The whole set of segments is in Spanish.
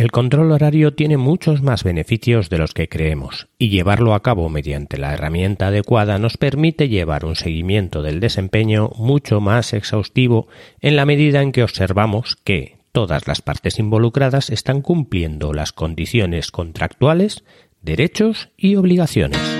El control horario tiene muchos más beneficios de los que creemos y llevarlo a cabo mediante la herramienta adecuada nos permite llevar un seguimiento del desempeño mucho más exhaustivo en la medida en que observamos que todas las partes involucradas están cumpliendo las condiciones contractuales, derechos y obligaciones.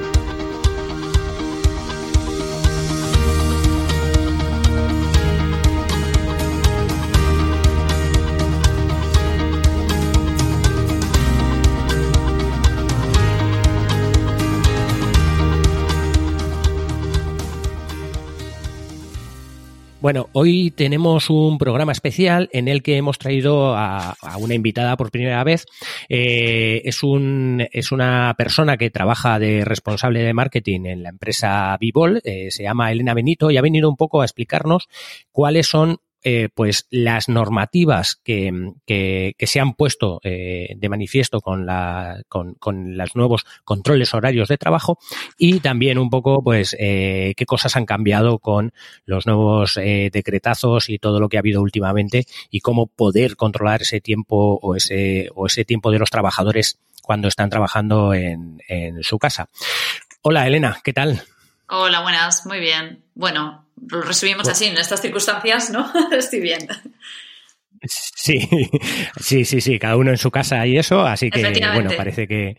Bueno, hoy tenemos un programa especial en el que hemos traído a, una invitada por primera vez. Eh, es, un, es una persona que trabaja de responsable de marketing en la empresa Vivol, eh, se llama Elena Benito y ha venido un poco a explicarnos cuáles son eh, pues las normativas que, que, se han puesto eh, de manifiesto con, con, los nuevos controles horarios de trabajo y también un poco pues eh, qué cosas han cambiado con los nuevos decretazos y todo lo que ha habido últimamente y cómo poder controlar ese tiempo o ese, o ese tiempo de los trabajadores cuando están trabajando en, en su casa. Hola Elena, ¿qué tal? Hola, buenas, muy bien. Bueno, lo resumimos así, en estas circunstancias, ¿no? Estoy bien. Sí, sí, sí, sí, cada uno en su casa y eso, así que bueno, parece que,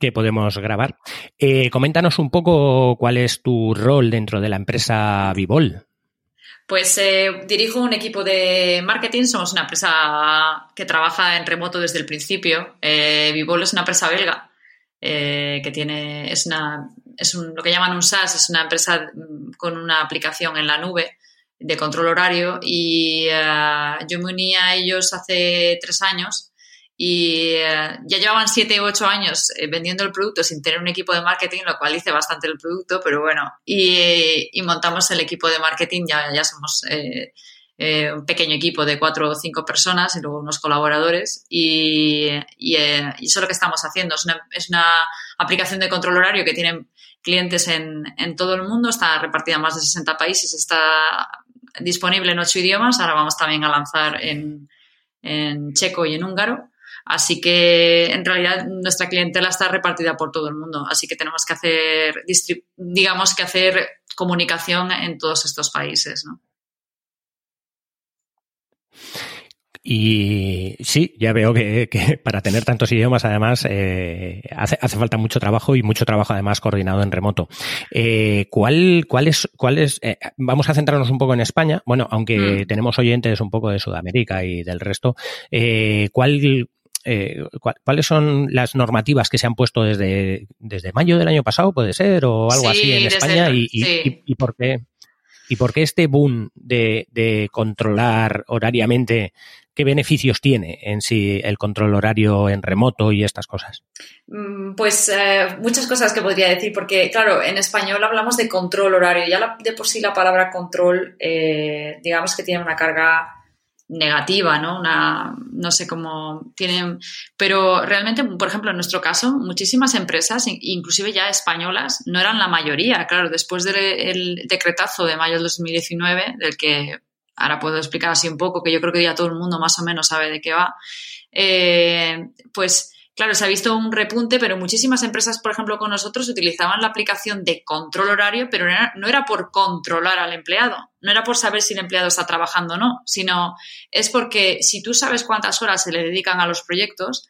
que podemos grabar. Eh, coméntanos un poco cuál es tu rol dentro de la empresa Vivol. Pues eh, dirijo un equipo de marketing, somos una empresa que trabaja en remoto desde el principio. Eh, Vivol es una empresa belga eh, que tiene, es, una, es un, lo que llaman un SaaS, es una empresa mm, con una aplicación en la nube de control horario y eh, yo me uní a ellos hace tres años y eh, ya llevaban siete u ocho años vendiendo el producto sin tener un equipo de marketing, lo cual hice bastante el producto, pero bueno, y, y montamos el equipo de marketing, ya, ya somos eh, un pequeño equipo de cuatro o cinco personas y luego unos colaboradores y, y, eh, eso es lo que estamos haciendo. Es una, es una, aplicación de control horario que tienen clientes en, en, todo el mundo, está repartida en más de 60 países, está disponible en ocho idiomas, ahora vamos también a lanzar en, en checo y en húngaro. Así que en realidad nuestra clientela está repartida por todo el mundo, así que tenemos que hacer, digamos que hacer comunicación en todos estos países, ¿no? Y sí, ya veo que, para tener tantos idiomas, además, eh, hace, hace, falta mucho trabajo y mucho trabajo, además, coordinado en remoto. Eh, ¿Cuál, cuál es, cuál es eh, vamos a centrarnos un poco en España, bueno, aunque mm. tenemos oyentes un poco de Sudamérica y del resto, eh, ¿cuál, eh, ¿cuáles son las normativas que se han puesto desde, desde mayo del año pasado, puede ser, o algo así en España? y, y, y, por qué? ¿Y por qué este boom de, de controlar horariamente ¿Qué beneficios tiene en sí el control horario en remoto y estas cosas? Mm, pues eh, muchas cosas que podría decir, porque claro, en español hablamos de control horario. Ya de por sí la palabra control, eh, digamos que tiene una carga negativa, ¿no? Una, no sé cómo tienen, pero realmente, por ejemplo, en nuestro caso, muchísimas empresas, inclusive ya españolas, no eran la mayoría. Claro, después del decretazo de mayo del 2019, del que ahora puedo explicar así un poco, que yo creo que ya todo el mundo más o menos sabe de qué va, eh, pues claro, se ha visto un repunte, pero muchísimas empresas, por ejemplo, con nosotros utilizaban la aplicación de control horario, pero no era, por controlar al empleado, no era por saber si el empleado está trabajando o no, sino es porque si tú sabes cuántas horas se le dedican a los proyectos,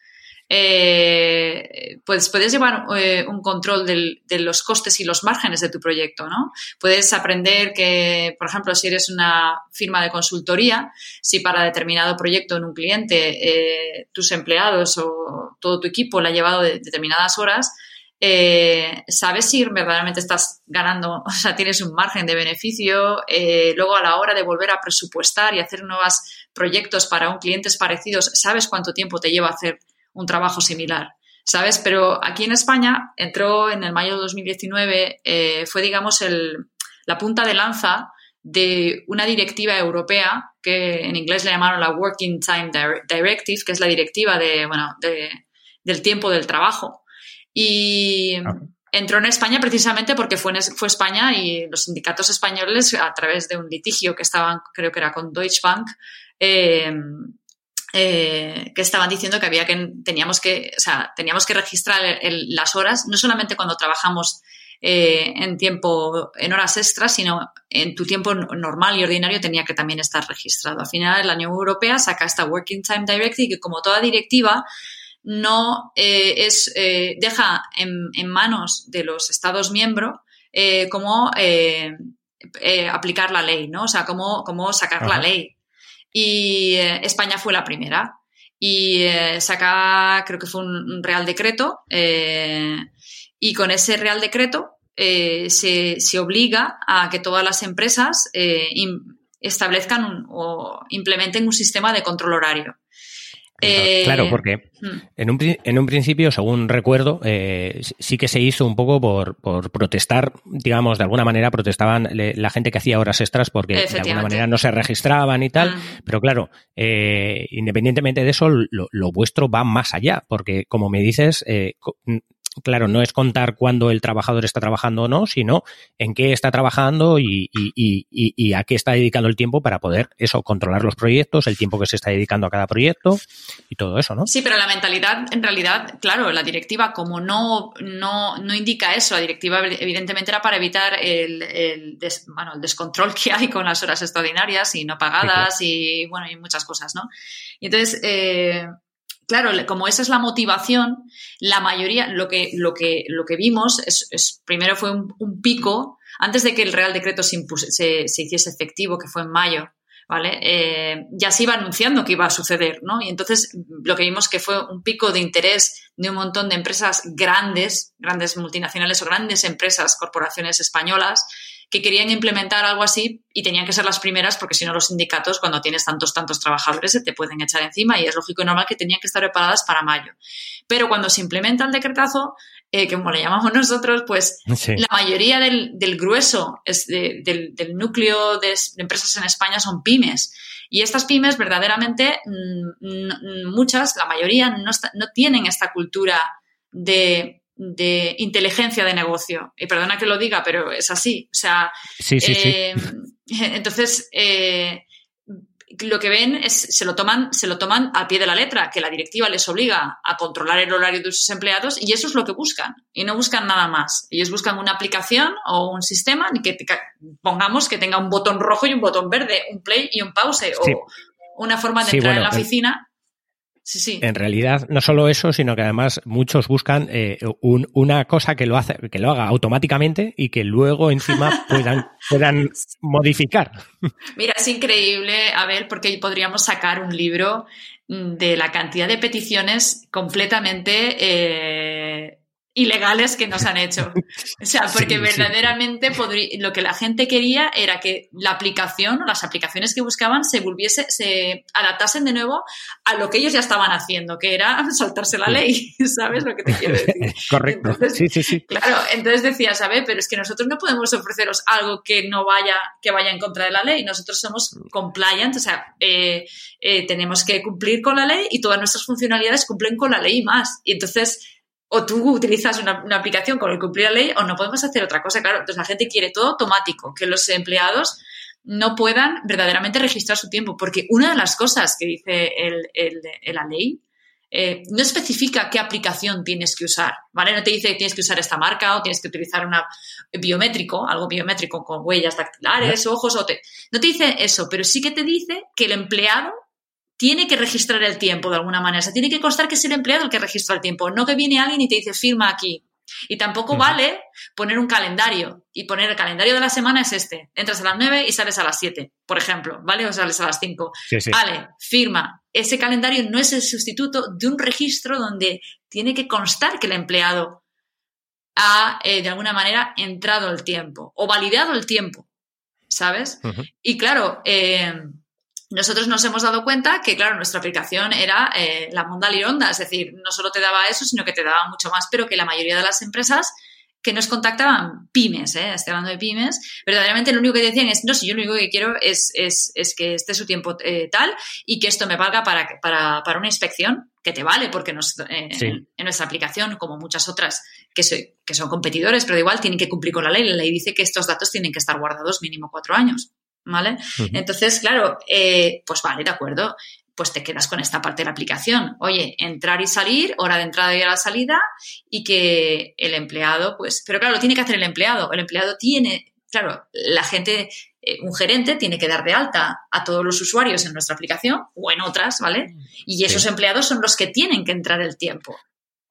eh, pues puedes llevar eh, un control de los costes y los márgenes de tu proyecto, ¿no? Puedes aprender que, por ejemplo, si eres una firma de consultoría, si para determinado proyecto en un cliente eh, tus empleados o todo tu equipo le ha llevado determinadas horas, sabes si verdaderamente estás ganando, o sea, tienes un margen de beneficio. luego, a la hora de volver a presupuestar y hacer nuevos proyectos para un clientes parecidos, sabes cuánto tiempo te lleva hacer un trabajo similar, ¿sabes? Pero aquí en España entró en el mayo de 2019, eh, fue, digamos, el, la punta de lanza de una directiva europea que en inglés le llamaron la Working Time Directive, que es la directiva de, bueno, del tiempo del trabajo. Y ah. entró en España precisamente porque fue, fue España y los sindicatos españoles, a través de un litigio que estaban, creo que era con Deutsche Bank, eh, eh, que estaban diciendo que había que teníamos que, o sea, teníamos que registrar las horas, no solamente cuando trabajamos eh, en tiempo, en horas extras, sino en tu tiempo normal y ordinario tenía que también estar registrado. Al final, la Unión Europea saca esta Working Time Directive que, como toda directiva, no eh, es deja en, manos de los Estados miembros cómo aplicar la ley, ¿no? O sea, cómo, cómo sacar la ley y eh, España fue la primera. Y eh, sacaba, creo que fue un, real decreto, eh, y con ese real decreto se, se, obliga a que todas las empresas establezcan o implementen un sistema de control horario. Claro, porque hmm. en un, en un principio, según recuerdo, eh, sí que se hizo un poco por, por protestar, digamos, de alguna manera protestaban la gente que hacía horas extras porque de alguna manera no se registraban y tal. Hmm. Pero claro, eh, independientemente de eso, lo, lo, vuestro va más allá, porque como me dices, eh, claro, no es contar cuándo el trabajador está trabajando o no, sino en qué está trabajando y, a qué está dedicando el tiempo para poder eso, controlar los proyectos, el tiempo que se está dedicando a cada proyecto y todo eso, ¿no? Sí, pero la mentalidad, en realidad, claro, la directiva, como no, no, no indica eso, la directiva evidentemente era para evitar el, el, bueno, el descontrol que hay con las horas extraordinarias y no pagadas y, bueno, y muchas cosas, ¿no? Y entonces, eh, claro, como esa es la motivación, la mayoría, lo que, lo que, lo que vimos es, primero fue un, pico, antes de que el Real Decreto se, se, hiciese efectivo, que fue en mayo, ¿vale? Eh, ya se iba anunciando que iba a suceder, ¿no? Y entonces lo que vimos que fue un pico de interés de un montón de empresas grandes, grandes multinacionales o grandes empresas, corporaciones españolas, que querían implementar algo así y tenían que ser las primeras porque si no los sindicatos cuando tienes tantos, tantos trabajadores se te pueden echar encima y es lógico y normal que tenían que estar preparadas para mayo. Pero cuando se implementa el decretazo, eh, como le llamamos nosotros, pues la mayoría del, grueso es del, núcleo de, empresas en España son pymes. Y estas pymes verdaderamente, mm, muchas, la mayoría, no, no tienen esta cultura de de inteligencia de negocio. Y perdona que lo diga, pero es así. O sea, eh, entonces eh, lo que ven es se lo toman se lo toman al pie de la letra, que la directiva les obliga a controlar el horario de sus empleados y eso es lo que buscan y no buscan nada más. Ellos buscan una aplicación o un sistema que pongamos que tenga un botón rojo y un botón verde, un play y un pause o una forma de entrar en la oficina. Sí, sí. En realidad, no solo eso, sino que además muchos buscan eh, una cosa que lo hace, que lo haga automáticamente y que luego encima puedan, puedan modificar. Mira, es increíble, Abel, porque podríamos sacar un libro de la cantidad de peticiones completamente eh, ilegales que nos han hecho. O sea, porque verdaderamente lo que la gente quería era que la aplicación o las aplicaciones que buscaban se volviese, se adaptasen de nuevo a lo que ellos ya estaban haciendo, que era saltarse la ley, ¿sabes lo que te quiero decir? Correcto. sí, sí, sí. Claro, entonces decía, ¿sabes? Pero es que nosotros no podemos ofreceros algo que no vaya, que vaya en contra de la ley. Nosotros somos compliant, o sea, eh, eh, tenemos que cumplir con la ley y todas nuestras funcionalidades cumplen con la ley y más. Y entonces o tú utilizas una, aplicación con el cumplir la ley o no podemos hacer otra cosa. Claro, entonces la gente quiere todo automático, que los empleados no puedan verdaderamente registrar su tiempo, porque una de las cosas que dice la ley eh, no especifica qué aplicación tienes que usar, ¿vale? No te dice que tienes que usar esta marca o tienes que utilizar una biométrico, algo biométrico con huellas dactilares, ojos, o te, no te dice eso, pero sí que te dice que el empleado tiene que registrar el tiempo de alguna manera. O sea, tiene que constar que es el empleado el que registra el tiempo, no que viene alguien y te dice firma aquí. Y tampoco vale poner un calendario y poner el calendario de la semana es este. Entras a las 9 y sales a las 7, por ejemplo, ¿vale? O sales a las 5. Vale, firma. Ese calendario no es el sustituto de un registro donde tiene que constar que el empleado ha, eh, de alguna manera, entrado el tiempo o validado el tiempo, ¿sabes? Y claro, eh, nosotros nos hemos dado cuenta que, claro, nuestra aplicación era eh, la Monda Lironda, es decir, no solo te daba eso, sino que te daba mucho más, pero que la mayoría de las empresas que nos contactaban pymes, ¿eh? estoy hablando de pymes, verdaderamente lo único que decían es, no, si yo lo único que quiero es, es, es que esté su tiempo eh, tal y que esto me valga para, para, para una inspección, que te vale, porque nos, eh, en, nuestra aplicación, como muchas otras que, soy, que son competidores, pero igual tienen que cumplir con la ley. La ley dice que estos datos tienen que estar guardados mínimo cuatro años. ¿Vale? Entonces, claro, eh, pues vale, de acuerdo pues te quedas con esta parte de la aplicación. Oye, entrar y salir, hora de entrada y hora de salida, y que el empleado, pues, pero claro, lo tiene que hacer el empleado. El empleado tiene, claro, la gente, eh, un gerente tiene que dar de alta a todos los usuarios en nuestra aplicación o en otras, ¿vale? Y esos empleados son los que tienen que entrar el tiempo.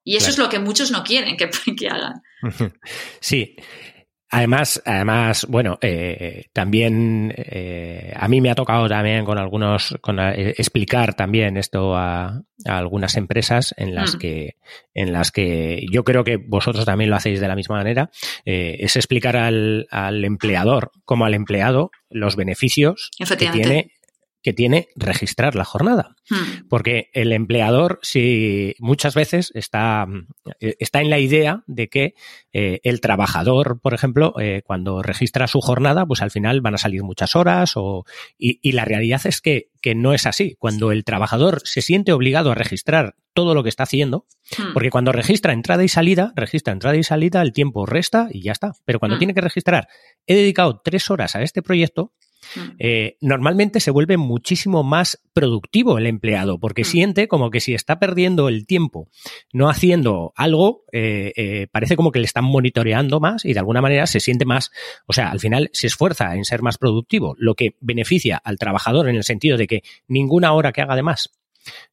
Y eso es lo que muchos no quieren que, que hagan. Sí, Además, además, bueno, eh, también eh, a mí me ha tocado también con algunos, con eh, explicar también esto a, algunas empresas en las mm. que, en las que yo creo que vosotros también lo hacéis de la misma manera, es explicar al, al empleador como al empleado los beneficios que tiene que tiene registrar la jornada. Hmm. Porque el empleador, si muchas veces está, está en la idea de que eh, el trabajador, por ejemplo, eh, cuando registra su jornada, pues al final van a salir muchas horas o, y, la realidad es que, que, no es así. Cuando el trabajador se siente obligado a registrar todo lo que está haciendo, hmm. porque cuando registra entrada y salida, registra entrada y salida, el tiempo resta y ya está. Pero cuando hmm. tiene que registrar, he dedicado tres horas a este proyecto. Eh, normalmente se vuelve muchísimo más productivo el empleado porque mm. siente como que si está perdiendo el tiempo no haciendo algo, eh, eh, parece como que le están monitoreando más y de alguna manera se siente más, o sea, al final se esfuerza en ser más productivo, lo que beneficia al trabajador en el sentido de que ninguna hora que haga de más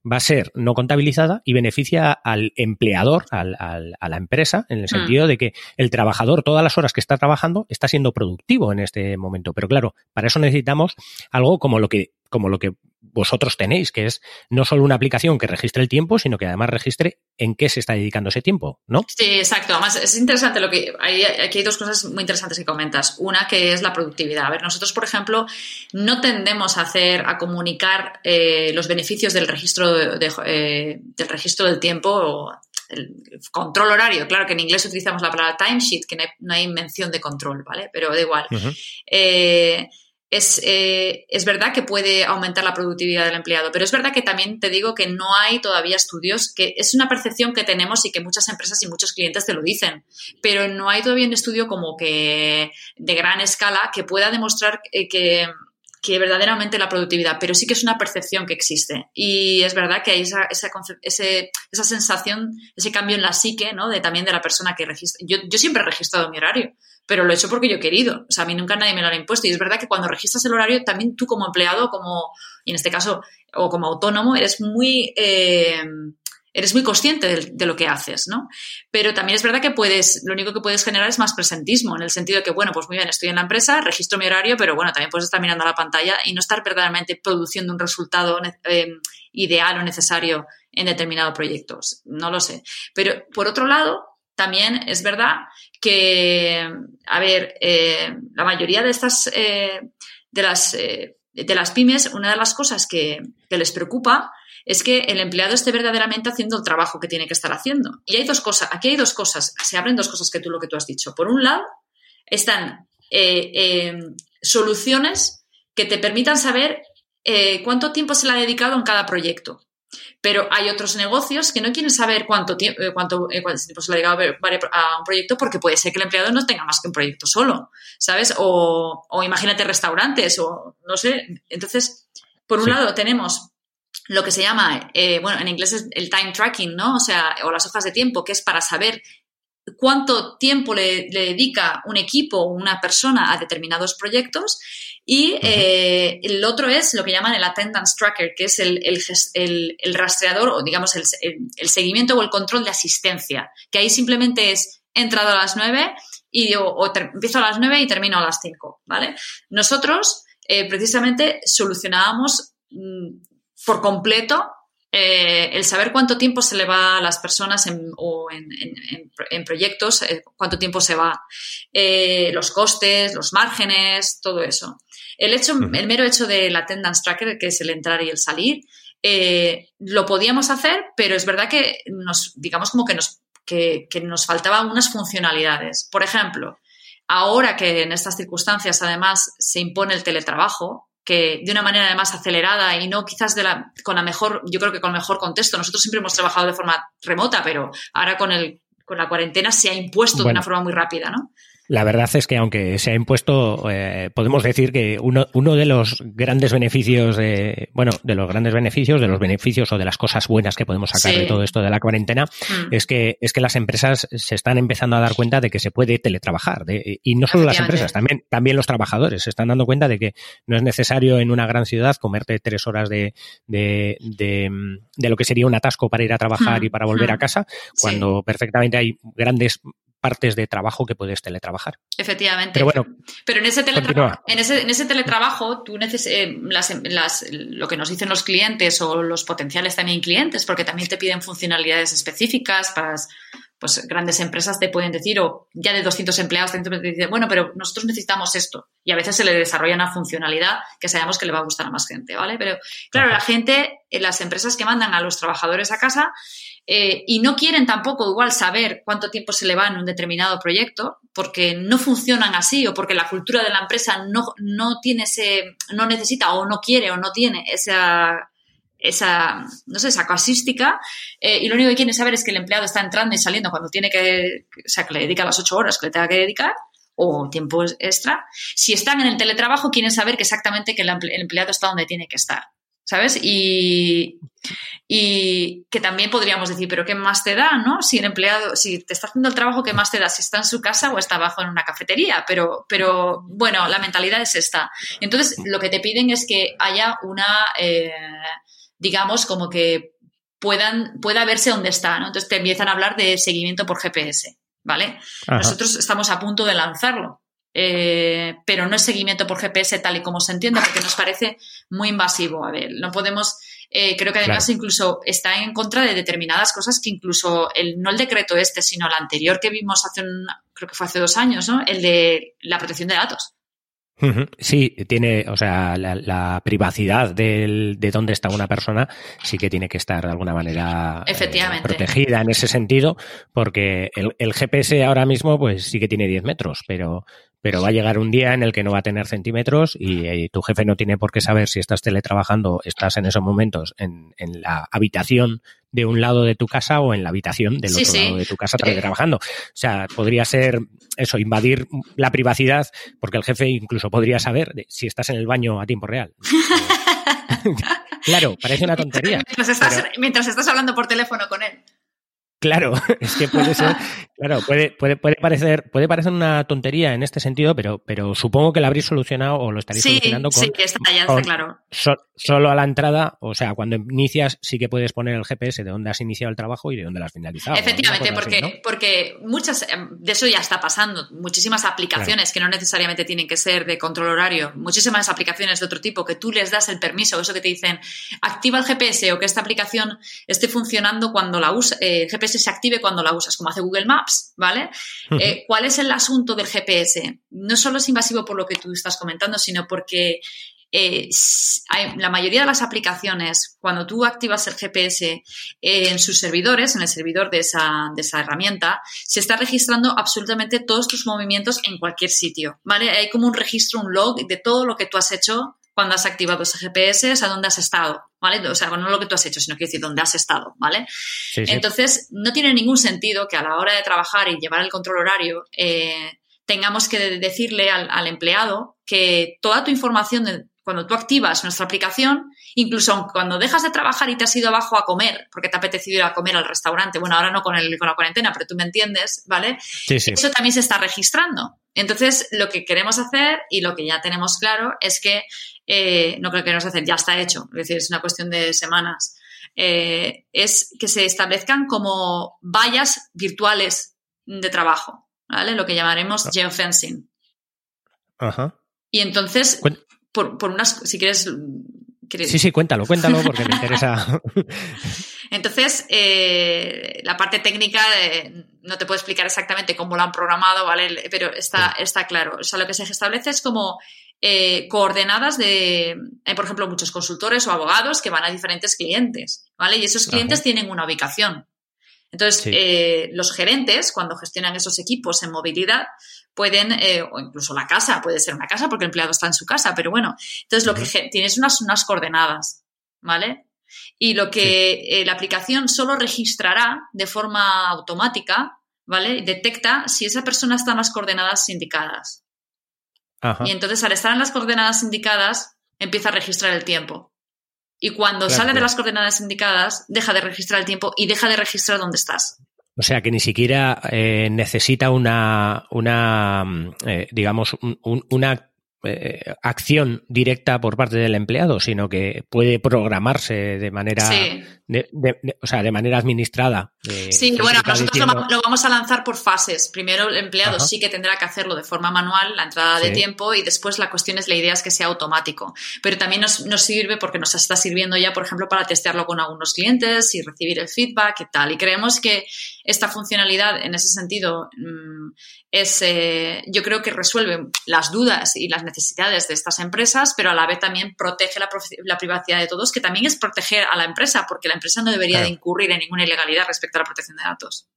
va a ser no contabilizada y beneficia al empleador, al, a la empresa, en el mm. sentido de que el trabajador, todas las horas que está trabajando, está siendo productivo en este momento. Pero claro, para eso necesitamos algo como lo que, como lo que vosotros tenéis, que es no solo una aplicación que registre el tiempo, sino que además registre en qué se está dedicando ese tiempo, ¿no? Sí, exacto. Además, es interesante lo que. Hay, aquí hay dos cosas muy interesantes que comentas. Una que es la productividad. A ver, nosotros, por ejemplo, no tendemos a hacer, a comunicar eh, los beneficios del registro, de, eh, del registro del tiempo o el control horario. Claro que en inglés utilizamos la palabra timesheet, que no hay, mención de control, ¿vale? Pero da igual. eh, es, eh, es, verdad que puede aumentar la productividad del empleado, pero es verdad que también te digo que no hay todavía estudios, que es una percepción que tenemos y que muchas empresas y muchos clientes te lo dicen, pero no hay todavía un estudio como que de gran escala que pueda demostrar eh, que, que verdaderamente la productividad, pero sí que es una percepción que existe. Y es verdad que hay esa, esa, esa sensación, ese cambio en la psique, ¿no? De también de la persona que registra. Yo, yo siempre he registrado mi horario pero lo he hecho porque yo he querido. O sea, a mí nunca nadie me lo ha impuesto. Y es verdad que cuando registras el horario, también tú como empleado, como, y en este caso, o como autónomo, eres muy, eh, eres muy consciente de, lo que haces, ¿no? Pero también es verdad que puedes, lo único que puedes generar es más presentismo, en el sentido de que, bueno, pues muy bien, estoy en la empresa, registro mi horario, pero bueno, también puedes estar mirando a la pantalla y no estar verdaderamente produciendo un resultado eh, ideal o necesario en determinados proyectos. No lo sé. Pero por otro lado, también es verdad que, a ver, eh, la mayoría de estas, eh, de, las, eh, de las pymes, una de las cosas que, les preocupa es que el empleado esté verdaderamente haciendo el trabajo que tiene que estar haciendo. Y hay dos cosas, aquí hay dos cosas, se abren dos cosas que tú lo que tú has dicho. Por un lado, están soluciones que te permitan saber cuánto tiempo se le ha dedicado en cada proyecto. Pero hay otros negocios que no quieren saber cuánto, tiempo, eh, cuánto, eh, cuánto tiempo se le ha llegado a un proyecto porque puede ser que el empleado no tenga más que un proyecto solo, ¿sabes? O, o imagínate restaurantes o no sé. Entonces, por un lado tenemos lo que se llama, eh, bueno, en inglés es el time tracking, ¿no? O sea, o las hojas de tiempo, que es para saber cuánto tiempo le, dedica un equipo o una persona a determinados proyectos. Y eh, el otro es lo que llaman el attendance tracker, que es el, el, rastreador o digamos el, seguimiento o el control de asistencia, que ahí simplemente es he entrado a las 9 y o, empiezo a las 9 y termino a las 5, ¿vale? Nosotros eh, precisamente solucionábamos mm, por completo eh, el saber cuánto tiempo se le va a las personas en, o en, proyectos, eh, cuánto tiempo se va, eh, los costes, los márgenes, todo eso. El, hecho, el mero hecho del attendance tracker, que es el entrar y el salir, lo podíamos hacer, pero es verdad que nos, digamos como que nos que, que nos faltaban unas funcionalidades. Por ejemplo, ahora que en estas circunstancias además se impone el teletrabajo, que de una manera además acelerada y no quizás de la, con la mejor, yo creo que con el mejor contexto. Nosotros siempre hemos trabajado de forma remota, pero ahora con el con la cuarentena se ha impuesto de una forma muy rápida, ¿no? La verdad es que aunque se ha impuesto, eh, podemos decir que uno, uno de los grandes beneficios, de, bueno, de los grandes beneficios, de los beneficios o de las cosas buenas que podemos sacar de todo esto de la cuarentena, mm. es que es que las empresas se están empezando a dar cuenta de que se puede teletrabajar. y no solo las empresas, también, también los trabajadores se están dando cuenta de que no es necesario en una gran ciudad comerte tres horas de, de, de, lo que sería un atasco para ir a trabajar mm. y para volver a mm. casa, cuando perfectamente hay grandes partes de trabajo que puedes teletrabajar. Efectivamente. Pero bueno, pero en ese, teletrabajo, en ese, en ese teletrabajo, tú neces eh, las, las, lo que nos dicen los clientes o los potenciales también clientes, porque también te piden funcionalidades específicas para pues grandes empresas te pueden decir, o ya de 200 empleados te dicen, bueno, pero nosotros necesitamos esto. Y a veces se le desarrolla una funcionalidad que sabemos que le va a gustar a más gente, ¿vale? Pero claro, la gente, las empresas que mandan a los trabajadores a casa, eh, y no quieren tampoco igual saber cuánto tiempo se le va en un determinado proyecto, porque no funcionan así o porque la cultura de la empresa no, no tiene ese, no necesita o no quiere o no tiene esa, esa, no sé, esa casística, eh, y lo único que quieren saber es que el empleado está entrando y saliendo cuando tiene que, o sea, que le dedica las ocho horas que le tenga que dedicar, o tiempo extra. Si están en el teletrabajo, quieren saber que exactamente que el empleado está donde tiene que estar. ¿Sabes? Y, y, que también podríamos decir, pero ¿qué más te da, no? Si el empleado, si te está haciendo el trabajo, ¿qué más te da? Si está en su casa o está abajo en una cafetería. Pero, pero bueno, la mentalidad es esta. Entonces, lo que te piden es que haya una, eh, digamos, como que puedan, pueda verse dónde está, ¿no? Entonces te empiezan a hablar de seguimiento por GPS, ¿vale? Nosotros estamos a punto de lanzarlo. Eh, pero no es seguimiento por GPS tal y como se entiende, porque nos parece muy invasivo. A ver, no podemos, eh, creo que además incluso está en contra de determinadas cosas que incluso, el, no el decreto este, sino el anterior que vimos hace un, creo que fue hace dos años, ¿no? El de la protección de datos. Sí, tiene, o sea, la, privacidad de dónde está una persona sí que tiene que estar de alguna manera eh, protegida en ese sentido, porque el, el, GPS ahora mismo pues sí que tiene 10 metros, pero pero va a llegar un día en el que no va a tener centímetros y, tu jefe no tiene por qué saber si estás teletrabajando, estás en esos momentos en, en, la habitación de un lado de tu casa o en la habitación del otro lado de tu casa teletrabajando. O sea, podría ser eso, invadir la privacidad, porque el jefe incluso podría saber si estás en el baño a tiempo real. claro, parece una tontería. mientras estás hablando por teléfono con él. Claro, es que puede ser, claro, puede, puede, puede parecer, puede parecer una tontería en este sentido, pero, pero supongo que la habréis solucionado o lo estaréis solucionando con. Sí, está ya está claro. Solo a la entrada, o sea, cuando inicias, sí que puedes poner el GPS de dónde has iniciado el trabajo y de dónde lo has finalizado. Efectivamente, porque, porque muchas, em, de eso ya está pasando. Muchísimas aplicaciones que no necesariamente tienen que ser de control horario, muchísimas aplicaciones de otro tipo que tú les das el permiso, eso que te dicen, activa el GPS o que esta aplicación esté funcionando cuando la usa, eh, GPS se active cuando la usas, como hace Google Maps, ¿vale? Eh, ¿Cuál es el asunto del GPS? No solo es invasivo por lo que tú estás comentando, sino porque eh, la mayoría de las aplicaciones, cuando tú activas el GPS eh, en sus servidores, en el servidor de esa, de esa, herramienta, se está registrando absolutamente todos tus movimientos en cualquier sitio, ¿vale? Hay como un registro, un log de todo lo que tú has hecho cuando has activado ese GPS, a dónde has estado, ¿vale? O sea, no lo que tú has hecho, sino que decir dónde has estado, ¿vale? Entonces, no tiene ningún sentido que a la hora de trabajar y llevar el control horario eh, tengamos que decirle al, empleado que toda tu información cuando tú activas nuestra aplicación, incluso cuando dejas de trabajar y te has ido abajo a comer, porque te ha apetecido ir a comer al restaurante, bueno, ahora no con, el, con la cuarentena, pero tú me entiendes, ¿vale? Eso también se está registrando. Entonces, lo que queremos hacer y lo que ya tenemos claro es que eh, no creo que nos hacer, ya está hecho, es decir, es una cuestión de semanas, eh, es que se establezcan como vallas virtuales de trabajo, ¿vale? Lo que llamaremos ah. geofencing. Ajá. Y entonces, por, por, unas, si quieres... Sí, sí, cuéntalo, cuéntalo porque me interesa. Entonces, eh, la parte técnica no te puedo explicar exactamente cómo lo han programado, ¿vale? Pero está, está claro. O sea, lo que se establece es como eh, coordenadas de, hay por ejemplo muchos consultores o abogados que van a diferentes clientes, ¿vale? Y esos clientes tienen una ubicación. Entonces, eh, los gerentes, cuando gestionan esos equipos en movilidad, pueden, eh, o incluso la casa, puede ser una casa porque el empleado está en su casa, pero bueno, entonces lo que tienes unas, unas coordenadas, ¿vale? Y lo que la aplicación solo registrará de forma automática, ¿vale? Detecta si esa persona está en las coordenadas indicadas. Y entonces, al estar en las coordenadas indicadas, empieza a registrar el tiempo. Y cuando sale de las coordenadas indicadas, deja de registrar el tiempo y deja de registrar dónde estás. O sea que ni siquiera eh, necesita una, una mm, eh, digamos, una eh, acción directa por parte del empleado, sino que puede programarse de manera, o sea, de manera administrada. sí, bueno, nosotros lo, vamos a lanzar por fases. Primero el empleado sí que tendrá que hacerlo de forma manual, la entrada de tiempo, y después la cuestión es, la idea es que sea automático. Pero también nos, nos, sirve porque nos está sirviendo ya, por ejemplo, para testearlo con algunos clientes y recibir el feedback y tal. Y creemos que esta funcionalidad, en ese sentido, mm, es, eh, yo creo que resuelve las dudas y las necesidades de estas empresas, pero a la vez también protege la, privacidad de todos, que también es proteger a la empresa, porque la empresa no debería de incurrir en ninguna ilegalidad respecto a la protección de datos.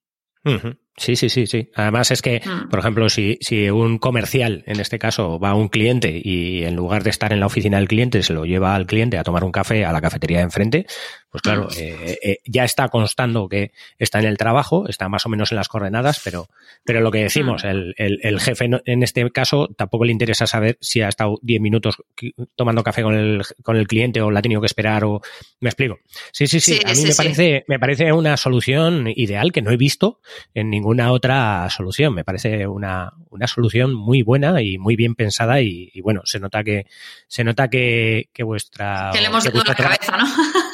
Sí, sí, sí, sí. Además es que, mm. por ejemplo, si, si un comercial, en este caso, va a un cliente y en lugar de estar en la oficina del cliente, se lo lleva al cliente a tomar un café a la cafetería de enfrente, pues claro, mm. eh, eh, ya está constando que está en el trabajo, está más o menos en las coordenadas, pero, pero lo que decimos, mm. el, el, jefe en este caso tampoco le interesa saber si ha estado 10 minutos tomando café con el, con el cliente o la ha tenido que esperar o me explico. Sí, sí, sí. a mí me parece, me parece una solución ideal que no he visto en ninguna otra solución. Me parece una, una solución muy buena y muy bien pensada y, bueno, se nota que se nota que, que vuestra que le hemos dado la cabeza, ¿no?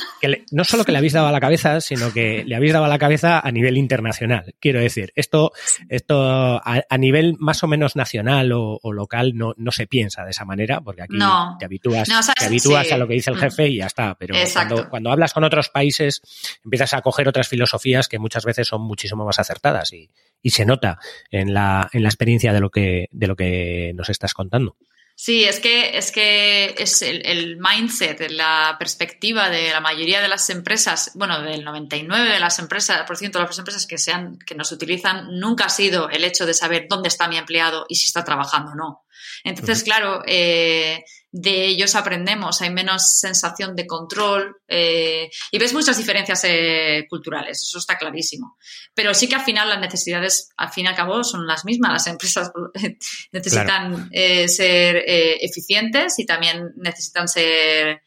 no solo que le habéis dado a la cabeza, sino que le habéis dado a la cabeza a nivel internacional. Quiero decir, esto, esto a, nivel más o menos nacional o, local no, no, se piensa de esa manera, porque aquí te habitúas, te habitúas a lo que dice el jefe y ya está. Pero cuando, cuando, hablas con otros países, empiezas a coger otras filosofías que muchas veces son muchísimo más acertadas y, y se nota en la, en la experiencia de lo que, de lo que nos estás contando. Sí, es que es, que es el, mindset, la perspectiva de la mayoría de las empresas, bueno, del 99 de las empresas, por ciento de las empresas que, sean, que nos utilizan, nunca ha sido el hecho de saber dónde está mi empleado y si está trabajando o no. Entonces, claro, eh, de ellos aprendemos, hay menos sensación de control eh, y ves muchas diferencias eh, culturales, eso está clarísimo. Pero sí que al final las necesidades, al fin y al cabo, son las mismas. Las empresas necesitan eh, ser eficientes y también necesitan ser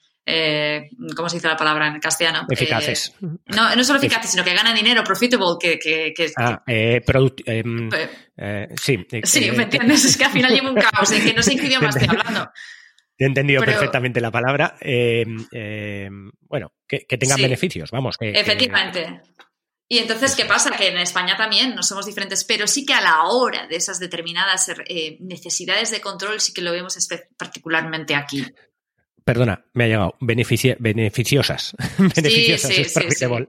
¿cómo se dice la palabra en castellano? Eficaces. no, no solo eficaces, sino que ganan dinero, profitable, que... que, que ah, sí. sí, ¿me entiendes? Es que al final llevo un caos, en que no sé en qué idioma estoy hablando. He entendido perfectamente la palabra. Eh, eh, bueno, que, tengan beneficios, vamos. efectivamente. Y entonces, ¿qué pasa? Que en España también no somos diferentes, pero sí que a la hora de esas determinadas eh, necesidades de control sí que lo vemos particularmente aquí. Perdona, me ha llegado. beneficiosas. beneficiosas. Sí, sí, sí, vale,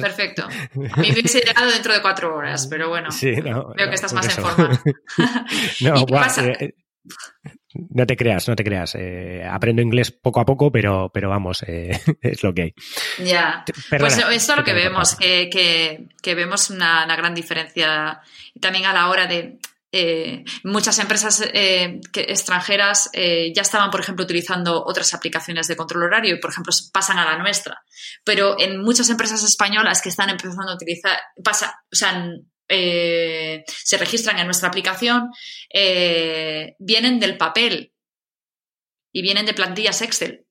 perfecto. A mí me hubiese llegado dentro de cuatro horas, pero bueno. veo que estás más en forma. no, qué pasa? No te creas, no te creas. Eh, aprendo inglés poco a poco, pero, pero vamos, eh, es lo que hay. Ya. pues esto es lo que vemos, que, vemos una, gran diferencia también a la hora de. Eh, muchas empresas extranjeras ya estaban, por ejemplo, utilizando otras aplicaciones de control horario y, por ejemplo, pasan a la nuestra. Pero en muchas empresas españolas que están empezando a utilizar, pasa, o sea, eh, se registran en nuestra aplicación eh, vienen del papel y vienen de plantillas Excel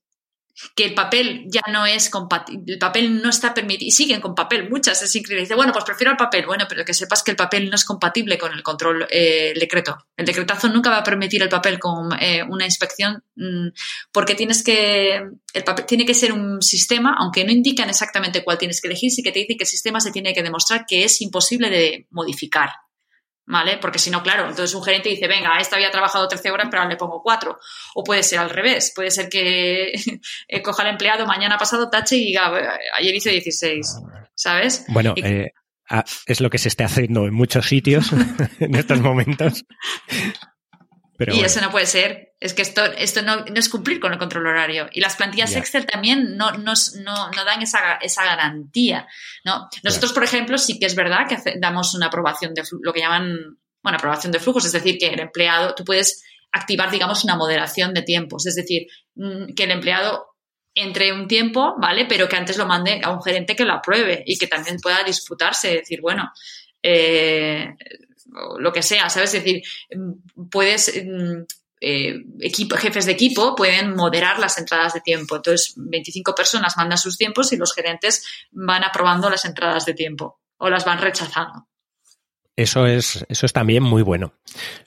que el papel ya no es compatible, el papel no está permitido, y siguen con papel, muchas, es increíble. Dice, bueno, pues prefiero el papel, bueno, pero que sepas que el papel no es compatible con el control, eh, el decreto. El decretazo nunca va a permitir el papel con eh, una inspección, mm, porque tienes que, el papel tiene que ser un sistema, aunque no indican exactamente cuál tienes que elegir, sí que te dice que el sistema se tiene que demostrar que es imposible de modificar. ¿Vale? Porque si no, claro, entonces un gerente dice, venga, esta había trabajado 13 horas, pero ahora le pongo 4. O puede ser al revés, puede ser que eh, coja al empleado mañana pasado, tache y diga, ayer hice 16, ¿sabes? Bueno, eh, es lo que se está haciendo en muchos sitios en estos momentos. Y eso no puede ser. Es que esto, esto no, es cumplir con el control horario. Y las plantillas Excel también no, no, no, dan esa, esa garantía. ¿no? Nosotros, por ejemplo, sí que es verdad que damos una aprobación de lo que llaman, bueno, aprobación de flujos, es decir, que el empleado, tú puedes activar, digamos, una moderación de tiempos. Es decir, mm, que el empleado entre un tiempo, ¿vale? Pero que antes lo mande a un gerente que lo apruebe y que también pueda disputarse, decir, bueno, eh, lo que sea, ¿sabes? Es decir, puedes, mm, eh, jefes de equipo pueden moderar las entradas de tiempo. Entonces, 25 personas mandan sus tiempos y los gerentes van aprobando las entradas de tiempo o las van rechazando. Eso es, eso es también muy bueno.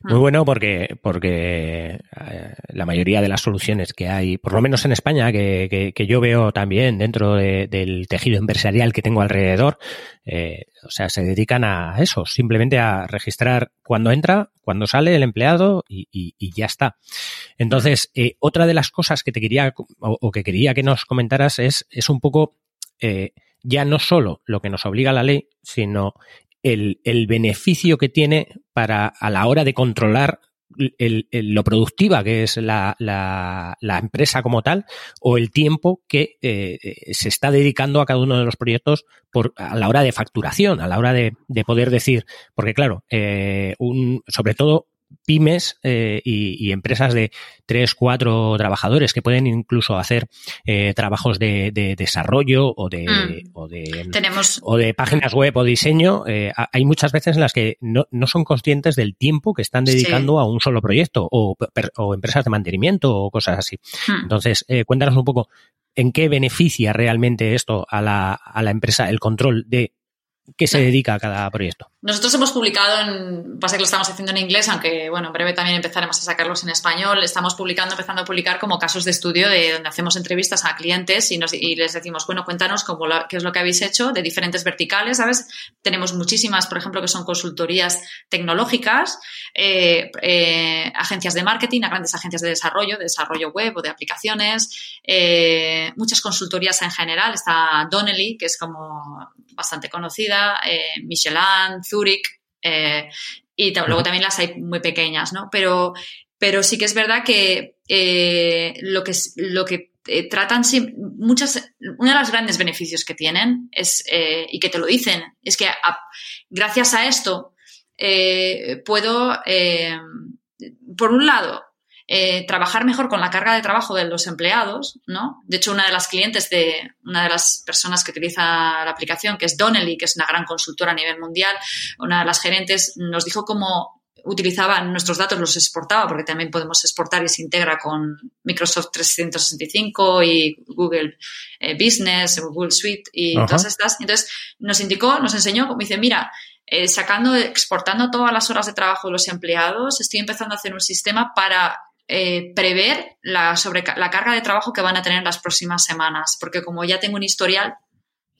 Muy ah. bueno porque, porque eh, la mayoría de las soluciones que hay, por lo menos en España, que, que, yo veo también dentro del tejido empresarial que tengo alrededor, eh, o sea, se dedican a eso, simplemente a registrar cuando entra, cuando sale el empleado y, y, ya está. Entonces, eh, otra de las cosas que te quería o, que quería que nos comentaras es, es un poco ya no solo lo que nos obliga la ley, sino el, el beneficio que tiene para a la hora de controlar el, lo productiva que es la, la, la, empresa como tal o el tiempo que eh, se está dedicando a cada uno de los proyectos por, a la hora de facturación, a la hora de, de poder decir, porque claro, eh, un, sobre todo pymes eh, y, empresas de tres, cuatro trabajadores que pueden incluso hacer eh, trabajos de, desarrollo o de, mm. o, de o de páginas web o diseño. Eh, hay muchas veces en las que no, no, son conscientes del tiempo que están dedicando a un solo proyecto o, o, empresas de mantenimiento o cosas así. Mm. Entonces, cuéntanos un poco en qué beneficia realmente esto a la, a la empresa el control de qué se dedica a cada proyecto. Nosotros hemos publicado, en, pasa que lo estamos haciendo en inglés, aunque bueno, en breve también empezaremos a sacarlos en español. Estamos publicando, empezando a publicar como casos de estudio de donde hacemos entrevistas a clientes y, nos, y les decimos, bueno, cuéntanos cómo qué es lo que habéis hecho de diferentes verticales, ¿sabes? Tenemos muchísimas, por ejemplo, que son consultorías tecnológicas, eh, eh, agencias de marketing, grandes agencias de desarrollo, de desarrollo web o de aplicaciones, eh, muchas consultorías en general. Está Donnelly, que es como bastante conocida, Michelin, Zurich, eh, y luego también las hay muy pequeñas, ¿no? Pero, pero sí que es verdad que eh, lo que, lo que eh, tratan muchas, uno de los grandes beneficios que tienen es, y que te lo dicen, es que gracias a esto puedo, por un lado, eh, trabajar mejor con la carga de trabajo de los empleados, ¿no? De hecho, una de las clientes de una de las personas que utiliza la aplicación, que es Donnelly, que es una gran consultora a nivel mundial, una de las gerentes nos dijo cómo utilizaban nuestros datos, los exportaba, porque también podemos exportar y se integra con Microsoft 365 y Google eh, Business, Google Suite y todas estas. Entonces, nos indicó, nos enseñó, como dice, mira, eh, sacando, exportando todas las horas de trabajo de los empleados, estoy empezando a hacer un sistema para eh, prever la, sobre, la carga de trabajo que van a tener las próximas semanas, porque como ya tengo un historial,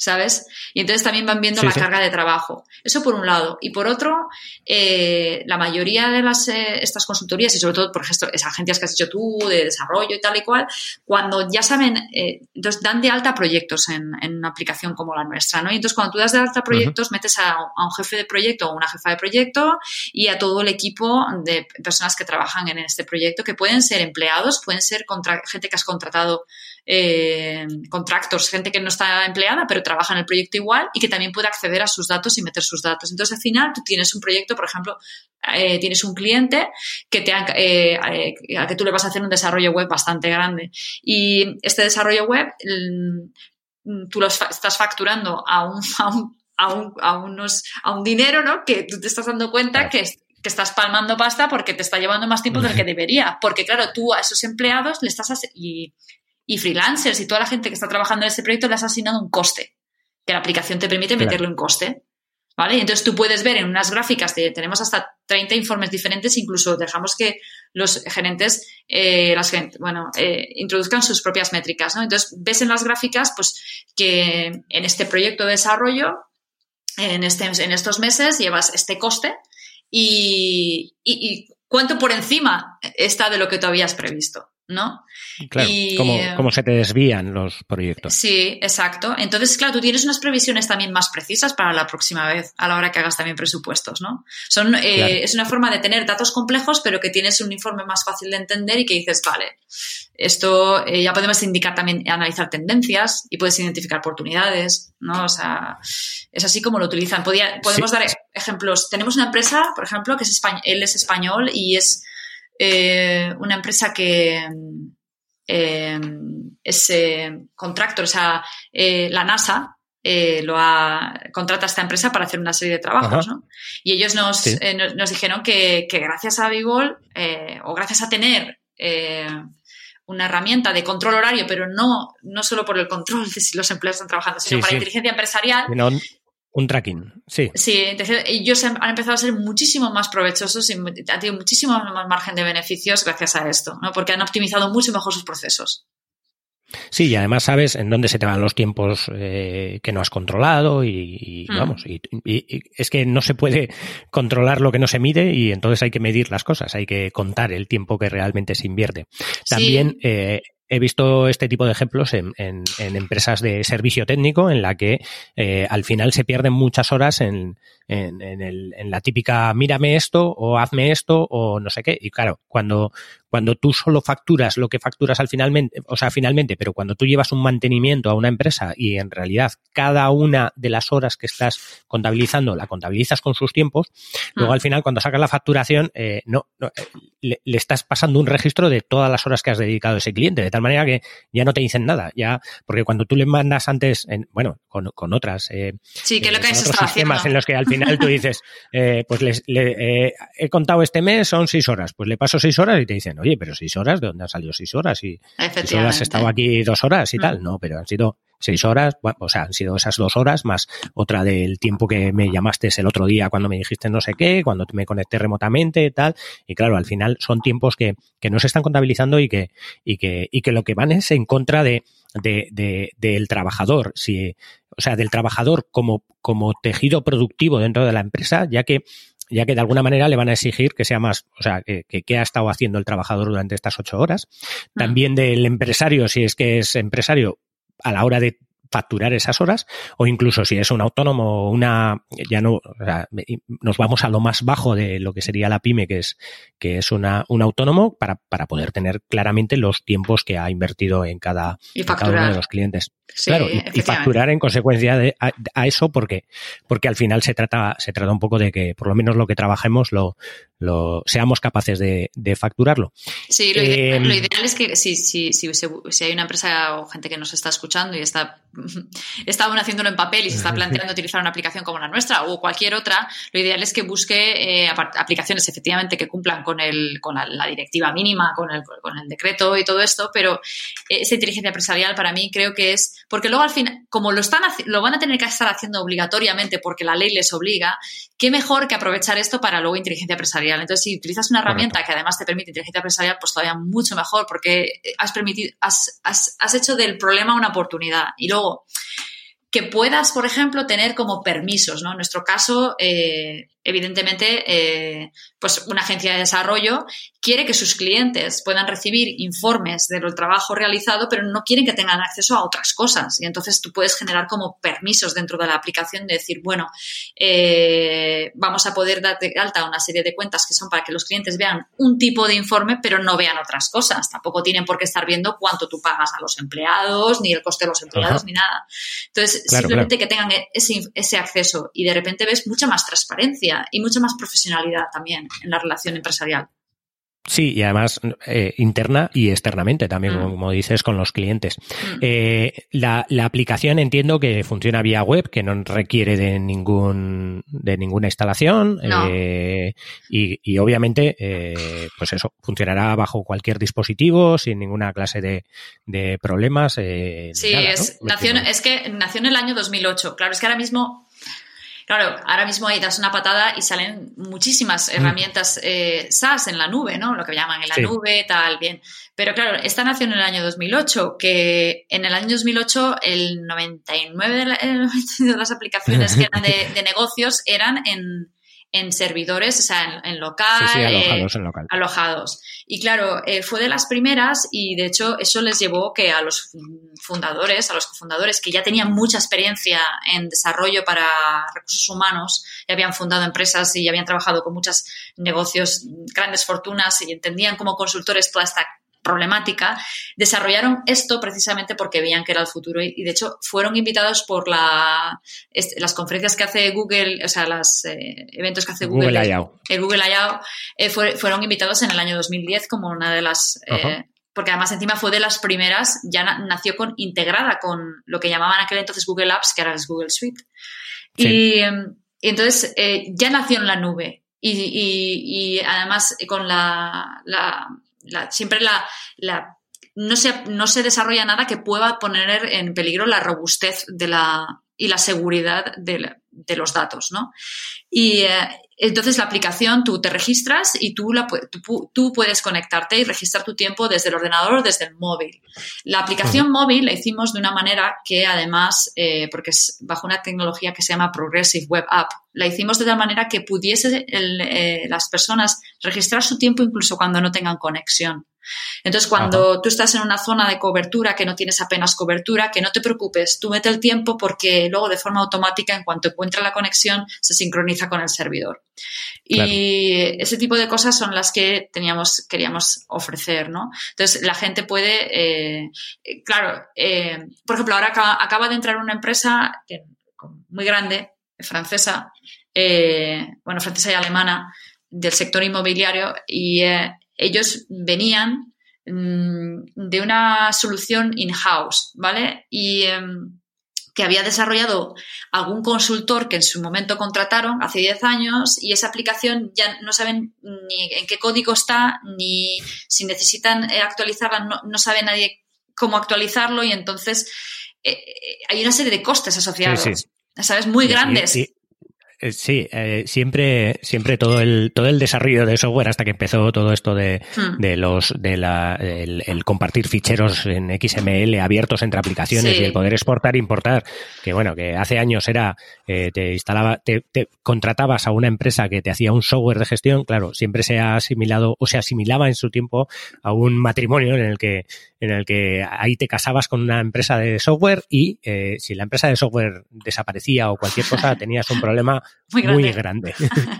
¿sabes? Y entonces también van viendo la carga de trabajo. Eso por un lado. Y por otro, eh, la mayoría de las, eh, estas consultorías, y sobre todo, por ejemplo, esas agencias que has hecho tú, de desarrollo y tal y cual, cuando ya saben, eh, entonces dan de alta proyectos en, en, una aplicación como la nuestra, ¿no? Y entonces cuando tú das de alta proyectos, metes a, a, un jefe de proyecto o una jefa de proyecto y a todo el equipo de personas que trabajan en este proyecto, que pueden ser empleados, pueden ser contra, gente que has contratado eh, contractors, gente que no está empleada, pero trabaja en el proyecto igual y que también puede acceder a sus datos y meter sus datos. Entonces, al final, tú tienes un proyecto, por ejemplo, eh, tienes un cliente que te eh, eh, a que tú le vas a hacer un desarrollo web bastante grande. Y este desarrollo web, mm, tú lo estás facturando a un, a un, a unos, a un dinero, ¿no? Que tú te estás dando cuenta que, que estás palmando pasta porque te está llevando más tiempo del que debería. Porque, claro, tú a esos empleados le estás... Y, y freelancers y toda la gente que está trabajando en ese proyecto le has asignado un coste, que la aplicación te permite meterle un coste. ¿Vale? entonces tú puedes ver en unas gráficas, tenemos hasta 30 informes diferentes, incluso dejamos que los gerentes, eh, las, bueno, eh, introduzcan sus propias métricas, ¿no? Entonces ves en las gráficas, pues, que en este proyecto de desarrollo, en, este, en estos meses, llevas este coste y, y, y cuánto por encima está de lo que tú habías previsto. ¿No? Claro, y, cómo, se te desvían los proyectos. Sí, exacto. Entonces, claro, tú tienes unas previsiones también más precisas para la próxima vez, a la hora que hagas también presupuestos, ¿no? Son, eh, Es una forma de tener datos complejos, pero que tienes un informe más fácil de entender y que dices, vale, esto eh, ya podemos indicar también, analizar tendencias y puedes identificar oportunidades, ¿no? O sea, es así como lo utilizan. podemos dar ejemplos. Tenemos una empresa, por ejemplo, que es español, él es español y es eh, una empresa que eh, es eh, contractor, o sea, la NASA lo ha, contrata a esta empresa para hacer una serie de trabajos, ¿no? Y ellos nos, nos, dijeron que, gracias a Bigol o gracias a tener una herramienta de control horario, pero no, no solo por el control de si los empleados están trabajando, sino para inteligencia empresarial, un tracking, sí. Sí, entonces ellos han empezado a ser muchísimo más provechosos y han tenido muchísimo más margen de beneficios gracias a esto, ¿no? Porque han optimizado mucho mejor sus procesos. Sí, y además sabes en dónde se te van los tiempos eh, que no has controlado y, mm. vamos, y, es que no se puede controlar lo que no se mide y entonces hay que medir las cosas, hay que contar el tiempo que realmente se invierte. También eh, he visto este tipo de ejemplos en, empresas de servicio técnico en la que eh, al final se pierden muchas horas en, en, la típica mírame esto o hazme esto o no sé qué. Y claro, cuando, cuando tú solo facturas lo que facturas al finalmente, o sea, finalmente, pero cuando tú llevas un mantenimiento a una empresa y en realidad cada una de las horas que estás contabilizando la contabilizas con sus tiempos, luego mm. al final cuando sacas la facturación, eh, no, eh, le, estás pasando un registro de todas las horas que has dedicado a ese cliente, de tal manera que ya no te dicen nada, ya, porque cuando tú le mandas antes, en, bueno, con, con otras, eh, sí, que lo que otros sistemas en los que al final final tú dices, eh, pues les, le, eh, he contado este mes, son seis horas. Pues le paso seis horas y te dicen, oye, pero seis horas, ¿de dónde han salido seis horas? Y solo has estado aquí dos horas y mm. tal. No, pero han sido seis horas, o sea, han sido esas dos horas más otra del tiempo que me llamaste el otro día cuando me dijiste no sé qué, cuando me conecté remotamente y tal. Y claro, al final son tiempos que, que no se están contabilizando y que, y que, y que lo que van es en contra de, de, de, del trabajador. Si, o sea, del trabajador como, como tejido productivo dentro de la empresa, ya que ya que de alguna manera le van a exigir que sea más, o sea, que, que, ha estado haciendo el trabajador durante estas ocho horas. También del empresario, si es que es empresario, a la hora de facturar esas horas o incluso si es un autónomo o una ya no o sea, nos vamos a lo más bajo de lo que sería la pyme que es que es una un autónomo para, para poder tener claramente los tiempos que ha invertido en cada, cada uno de los clientes claro y, facturar en consecuencia de a, eso porque porque al final se trata se trata un poco de que por lo menos lo que trabajemos lo lo seamos capaces de, de facturarlo. Sí, lo, ideal, lo, em, ideal es que si, si, si, si, hay una empresa o gente que nos está escuchando y está, está aún haciéndolo en papel y se está planteando utilizar una aplicación como la nuestra o cualquier otra, lo ideal es que busque eh, aplicaciones efectivamente que cumplan con, el, con la, directiva mínima, con el, con el decreto y todo esto, pero esa inteligencia empresarial para mí creo que es, porque luego al final, como lo, están, lo van a tener que estar haciendo obligatoriamente porque la ley les obliga, qué mejor que aprovechar esto para luego inteligencia empresarial entonces, si utilizas una herramienta que además te permite inteligencia empresarial, pues todavía mucho mejor porque has permitido, has, has hecho del problema una oportunidad. Y luego, que puedas, por ejemplo, tener como permisos, ¿no? En nuestro caso, eh, evidentemente, eh, pues una agencia de desarrollo quiere que sus clientes puedan recibir informes del trabajo realizado, pero no quieren que tengan acceso a otras cosas. Y entonces tú puedes generar como permisos dentro de la aplicación de decir, bueno, eh, vamos a poder dar de alta una serie de cuentas que son para que los clientes vean un tipo de informe, pero no vean otras cosas. Tampoco tienen por qué estar viendo cuánto tú pagas a los empleados, ni el coste de los empleados, ni nada. Entonces, simplemente que tengan ese, ese acceso y de repente ves mucha más transparencia y mucha más profesionalidad también en la relación empresarial. Sí, y además eh, interna y externamente también, mm. como dices, con los clientes. Mm. Eh, la, aplicación entiendo que funciona vía web, que no requiere de ningún de ninguna instalación eh, y, obviamente, pues eso funcionará bajo cualquier dispositivo sin ninguna clase de, problemas. sí, es, es que nació en el año 2008. Claro, es que ahora mismo Claro, ahora mismo ahí das una patada y salen muchísimas mm. herramientas eh, SaaS en la nube, ¿no? Lo que llaman en la nube, tal, bien. Pero claro, esta nació en el año 2008, que en el año 2008 el 99 de, las aplicaciones que eran de, negocios eran en, en servidores, o sea, en, local, sí, alojados, en local. Alojados. Y claro, fue de las primeras y de hecho eso les llevó que a los fundadores, a los cofundadores que ya tenían mucha experiencia en desarrollo para recursos humanos, ya habían fundado empresas y ya habían trabajado con muchos negocios, grandes fortunas y entendían como consultores toda esta problemática, desarrollaron esto precisamente porque veían que era el futuro y, de hecho fueron invitados por la, las conferencias que hace Google, o sea, los eh, eventos que hace Google, Google I.O. el Google I.O. Eh, fueron invitados en el año 2010 como una de las... Eh, porque además encima fue de las primeras, ya nació con integrada con lo que llamaban aquel entonces Google Apps, que ahora es Google Suite. Y, entonces ya nació en la nube. Y, además con la siempre la, la no, se, no se desarrolla nada que pueda poner en peligro la robustez de la, y la seguridad de, de los datos, ¿no? Y eh, entonces la aplicación, tú te registras y tú, la, tú, tú, puedes conectarte y registrar tu tiempo desde el ordenador o desde el móvil. La aplicación móvil la hicimos de una manera que además, eh, porque es bajo una tecnología que se llama Progressive Web App, la hicimos de tal manera que pudiese eh, las personas registrar su tiempo incluso cuando no tengan conexión. Entonces, cuando tú estás en una zona de cobertura que no tienes apenas cobertura, que no te preocupes, tú mete el tiempo porque luego de forma automática, en cuanto encuentra la conexión, se sincroniza con el servidor. Y ese tipo de cosas son las que teníamos, queríamos ofrecer, ¿no? Entonces, la gente puede, eh, claro, eh, por ejemplo, ahora acaba, de entrar una empresa muy grande, francesa, eh, bueno, francesa y alemana, del sector inmobiliario, y ellos venían mm, de una solución in-house, ¿vale? Y em, que había desarrollado algún consultor que en su momento contrataron hace 10 años y esa aplicación ya no saben ni en qué código está, ni si necesitan eh, actualizarla, no, sabe nadie cómo actualizarlo y entonces eh, eh, hay una serie de costes asociados. ¿Sabes? Muy grandes. Sí, eh, siempre, siempre todo el, todo el desarrollo de software hasta que empezó todo esto de, hmm. de los, de la, el, compartir ficheros en XML abiertos entre aplicaciones y el poder exportar e importar, que bueno, que hace años era, eh, te instalaba, te, te, contratabas a una empresa que te hacía un software de gestión, claro, siempre se ha asimilado o se asimilaba en su tiempo a un matrimonio en el que en el que ahí te casabas con una empresa de software y eh, si la empresa de software desaparecía o cualquier cosa, tenías un problema muy grande.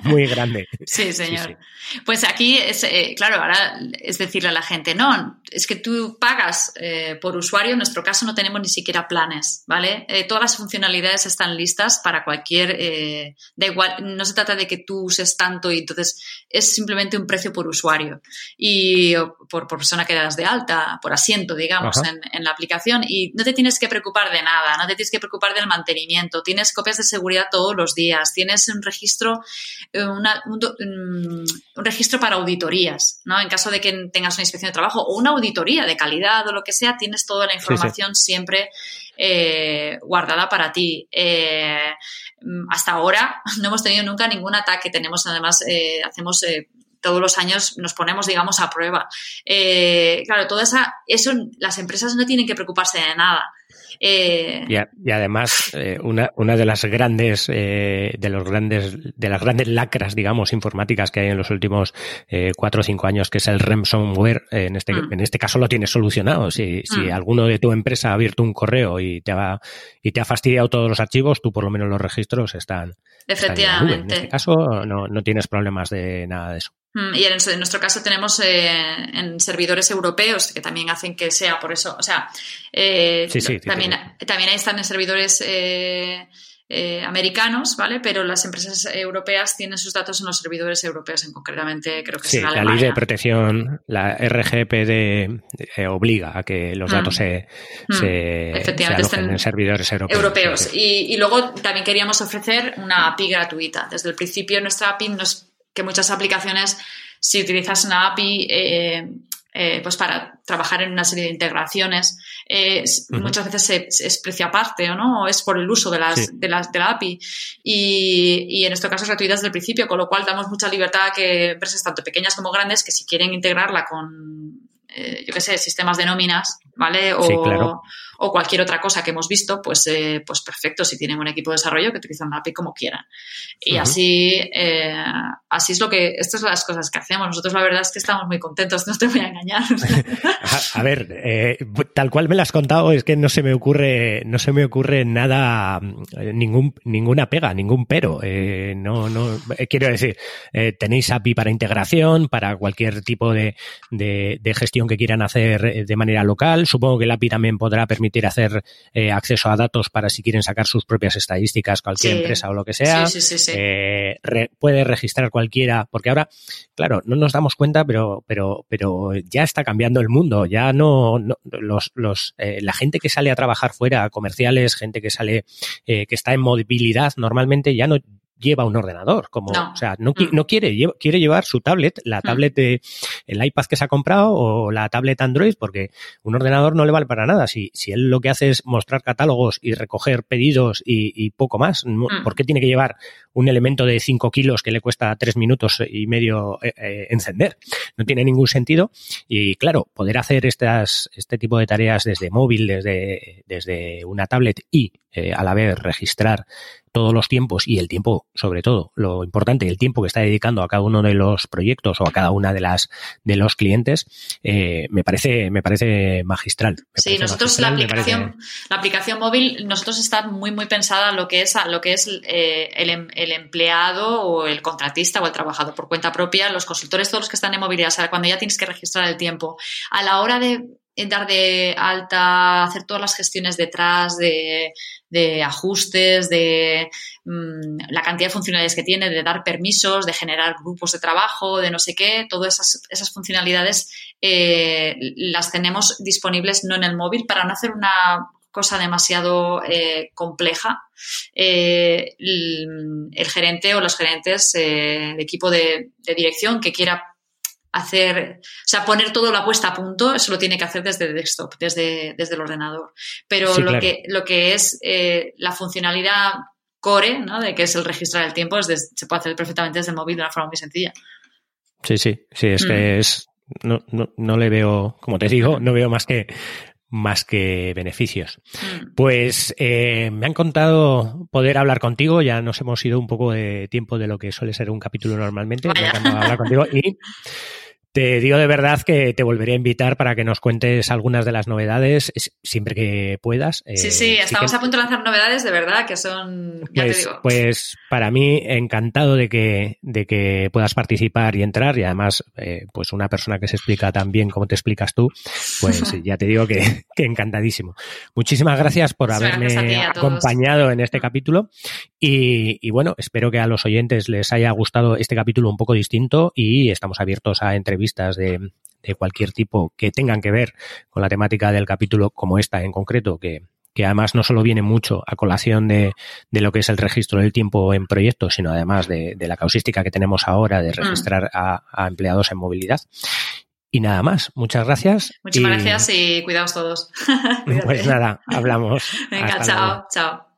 Muy grande. Sí, señor. Pues aquí es, eh, claro, ahora es decirle a la gente, no, es que tú pagas eh, por usuario, en nuestro caso no tenemos ni siquiera planes, ¿vale? todas las funcionalidades están listas para cualquier, da igual, no se trata de que tú uses tanto y entonces es simplemente un precio por usuario y por, por persona que das de alta, por así digamos, en, la aplicación y no te tienes que preocupar de nada, no te tienes que preocupar del mantenimiento, tienes copias de seguridad todos los días, tienes un registro, eh, un, registro para auditorías, ¿no? En caso de que tengas una inspección de trabajo o una auditoría de calidad o lo que sea, tienes toda la información siempre eh, guardada para ti. Eh, hasta ahora no hemos tenido nunca ningún ataque. Tenemos además, hacemos todos los años nos ponemos, digamos, a prueba. Eh, claro, todo esa, eso las empresas no tienen que preocuparse de nada. Eh, y, además, eh, una, una, de las grandes, de los grandes, de las grandes lacras, digamos, informáticas que hay en los últimos cuatro o cinco años, que es el ransomware, en este, mm. en este caso lo tienes solucionado. Si, si mm. alguno de tu empresa ha abierto un correo y te ha, y te ha fastidiado todos los archivos, tú por lo menos los registros están. Efectivamente. En este caso no, no tienes problemas de nada de eso. Mm, y en, nuestro caso tenemos eh, en servidores europeos que también hacen que sea por eso. O sea, eh, también, también están en servidores eh, americanos, ¿vale? Pero las empresas europeas tienen sus datos en los servidores europeos, en concretamente creo que sí, la ley de protección, la RGPD obliga a que los datos mm. se, mm. se, en servidores europeos. europeos. Y, y, luego también queríamos ofrecer una API gratuita. Desde el principio nuestra API nos que muchas aplicaciones, si utilizas una API, eh, eh, pues para trabajar en una serie de integraciones, eh, muchas veces es precio aparte o no, o es por el uso de, las, de, las, de la API. Y, y en este caso es gratuita desde el principio, con lo cual damos mucha libertad a que empresas tanto pequeñas como grandes que si quieren integrarla con, yo qué sé, sistemas de nóminas, ¿vale? O, o cualquier otra cosa que hemos visto, pues, eh, pues perfecto, si tienen un equipo de desarrollo que utilizan la API como quieran. Y así, eh, así es lo que, estas son las cosas que hacemos. Nosotros la verdad es que estamos muy contentos, no te voy a engañar. a, ver, eh, tal cual me lo has contado, es que no se me ocurre, no se me ocurre nada, ningún, ninguna pega, ningún pero. no, no, quiero decir, tenéis API para integración, para cualquier tipo de, de, gestión que quieran hacer de manera local. Supongo que el API también podrá permitir hacer acceso a datos para si quieren sacar sus propias estadísticas, cualquier empresa o lo que sea. Eh, puede registrar cualquiera, porque ahora, claro, no nos damos cuenta, pero, pero, pero ya está cambiando el mundo. Ya no, los, los, eh, la gente que sale a trabajar fuera, comerciales, gente que sale, eh, que está en movilidad, normalmente ya no, lleva un ordenador, como, o sea, no, mm. no quiere, quiere llevar su tablet, la mm. tablet de el iPad que se ha comprado o la tablet Android, porque un ordenador no le vale para nada. Si, si él lo que hace es mostrar catálogos y recoger pedidos y, poco más, mm. ¿por qué tiene que llevar un elemento de 5 kilos que le cuesta 3 minutos y medio eh, eh, encender? No tiene ningún sentido. Y claro, poder hacer estas, este tipo de tareas desde móvil, desde, desde una tablet y eh, a la vez registrar todos los tiempos y el tiempo, sobre todo, lo importante, el tiempo que está dedicando a cada uno de los proyectos o a cada una de las de los clientes, eh, me parece me parece magistral. sí, nosotros la aplicación la aplicación móvil nosotros está muy muy pensada lo que es lo que es eh, el, em, el, empleado o el contratista o el trabajador por cuenta propia, los consultores, todos los que están en movilidad, o sea, cuando ya tienes que registrar el tiempo, a la hora de dar de alta, hacer todas las gestiones detrás de, ajustes, de mm, la cantidad de funcionalidades que tiene, de dar permisos, de generar grupos de trabajo, de no sé qué, todas esas, esas funcionalidades eh, las tenemos disponibles no en el móvil para no hacer una cosa demasiado eh, compleja. Eh, el, gerente o los gerentes de equipo de, de dirección que quiera hacer, o sea, poner todo la puesta a punto, eso lo tiene que hacer desde desktop, desde, desde el ordenador. Pero lo, que, lo que es eh, la funcionalidad core, ¿no? De que es el registrar el tiempo, se puede hacer perfectamente desde el móvil de una forma muy sencilla. Sí, sí, sí, es que mm. es, no, no, no le veo, como te digo, no veo más que más que beneficios. Mm. Pues eh, me han contado poder hablar contigo, ya nos hemos ido un poco de tiempo de lo que suele ser un capítulo normalmente. Me ha hablar contigo y te digo de verdad que te volveré a invitar para que nos cuentes algunas de las novedades siempre que puedas. Sí, sí, eh, estamos a punto de lanzar novedades de verdad que son. Ya pues, te digo. pues para mí, encantado de que, de que puedas participar y entrar. Y además, eh, pues una persona que se explica tan bien como te explicas tú, pues ya te digo que, que encantadísimo. Muchísimas gracias por haberme acompañado en este capítulo. Y, y bueno, espero que a los oyentes les haya gustado este capítulo un poco distinto y estamos abiertos a entrevistas vistas de, cualquier tipo que tengan que ver con la temática del capítulo como esta en concreto, que, además no solo viene mucho a colación de, lo que es el registro del tiempo en proyectos, sino además de, la causística que tenemos ahora de mm. registrar a, empleados en movilidad. Y nada más, muchas gracias. Muchas gracias y cuidaos todos. pues nada, hablamos. Venga, chao, chao.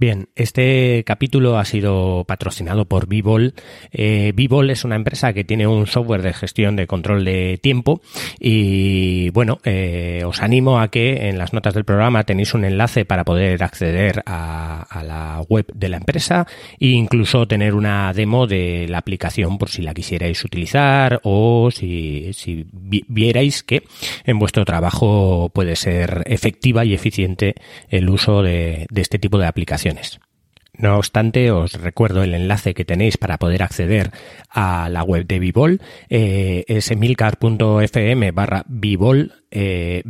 Bien, este capítulo ha sido patrocinado por Vivol. Eh, Vivol es una empresa que tiene un software de gestión de control de tiempo y bueno, eh, os animo a que en las notas del programa tenéis un enlace para poder acceder a, la web de la empresa e incluso tener una demo de la aplicación por si la quisierais utilizar o si, si vierais que en vuestro trabajo puede ser efectiva y eficiente el uso de este tipo de aplicaciones. No obstante, os recuerdo el enlace que tenéis para poder acceder a la web de Vivol, eh, es emilcar.fm barra Vivol, eh,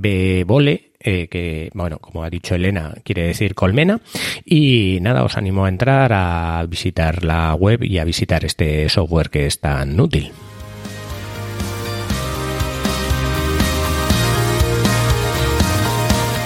eh, que, bueno, como ha dicho Elena, quiere decir colmena. Y nada, os animo a entrar a visitar la web y a visitar este software que es tan útil.